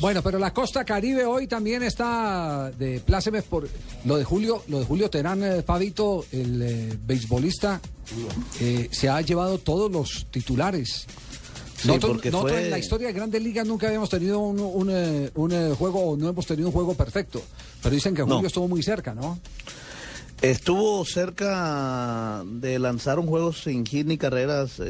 Bueno, pero la costa caribe hoy también está de plácemes por lo de Julio, lo de Julio Terán, eh, Fabito, el eh, beisbolista, eh, se ha llevado todos los titulares. Sí, Nosotros, porque nosotros fue- en la historia de Grandes Ligas nunca habíamos tenido un, un, eh, un, juego, no hemos tenido un juego perfecto. Pero dicen que Julio No. estuvo muy cerca, ¿no? Estuvo cerca de lanzar un juego sin hit ni carreras.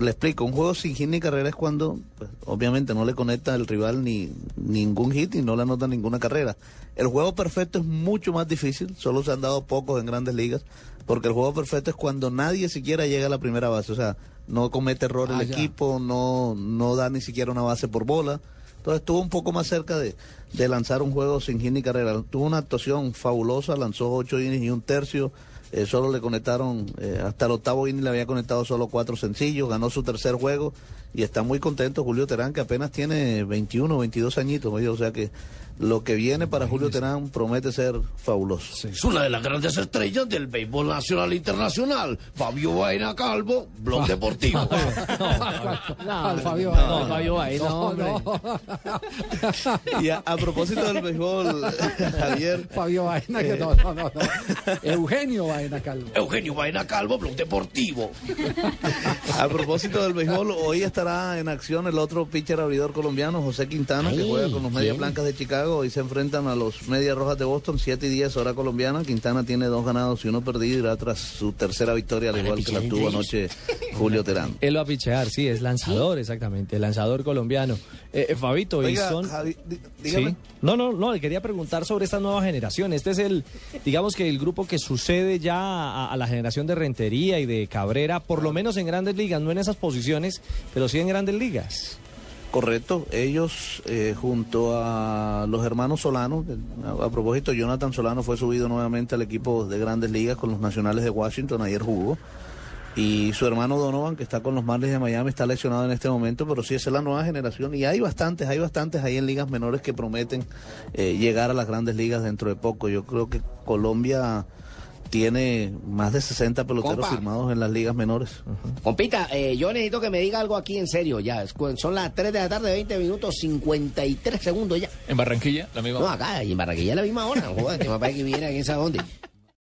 Le explico, un juego sin hit ni carreras es cuando, pues, obviamente, no le conecta al rival ni ningún hit y no le anota ninguna carrera. El juego perfecto es mucho más difícil, solo se han dado pocos en grandes ligas, porque el juego perfecto es cuando nadie siquiera llega a la primera base, o sea, no comete error Ah, el ya. equipo, no, no da ni siquiera una base por bola. Entonces estuvo un poco más cerca de, de lanzar un juego sin hit ni carrera. Tuvo una actuación fabulosa, lanzó ocho innings y un tercio. Eh, solo le conectaron, eh, hasta el octavo inning le había conectado solo cuatro sencillos, ganó su tercer juego y está muy contento Julio Terán, que apenas tiene 21, 22 añitos, oye, o sea que lo que viene para Julio Terán promete ser fabuloso. Es una de las grandes estrellas del béisbol nacional e internacional. Fabio Vaina Calvo, Blog Deportivo. No, Fabio Baena, No, hombre. no. Y a, a propósito del béisbol, Javier, Fabio Baena, que no, no, no, no. Eugenio Baena Calvo. Eugenio Vaina Calvo, Blog Deportivo. A propósito del béisbol, hoy estará en acción el otro pitcher abridor colombiano, José Quintana, que juega con los Medias. Blancas de Chicago. Hoy se enfrentan a los Medias Rojas de Boston, 7 y 10 hora colombiana. Quintana tiene dos ganados y uno perdido, irá tras su tercera victoria, al igual que la tuvo anoche Julio Terán. Él va a pichear, sí, es lanzador, exactamente, el lanzador colombiano. Eh, eh, Fabito, y son... Javi, dí- dígame. Sí. No, no, no, le quería preguntar sobre esta nueva generación. Este es el, digamos que el grupo que sucede ya a, a la generación de Rentería y de Cabrera, por lo menos en grandes ligas, no en esas posiciones, pero sí en grandes ligas. Correcto, ellos eh, junto a los hermanos Solano, a, a propósito, Jonathan Solano fue subido nuevamente al equipo de grandes ligas con los nacionales de Washington, ayer jugó. Y su hermano Donovan, que está con los Marlins de Miami, está lesionado en este momento, pero sí, esa es la nueva generación. Y hay bastantes, hay bastantes ahí en ligas menores que prometen eh, llegar a las grandes ligas dentro de poco. Yo creo que Colombia tiene más de 60 peloteros Compa. firmados en las ligas menores. Compita, eh, yo necesito que me diga algo aquí en serio ya. Son las 3 de la tarde, 20 minutos, 53 segundos ya. En Barranquilla, la misma. No, acá, y en Barranquilla a la misma hora. Joder, que me parece que viene aquí en esa dónde.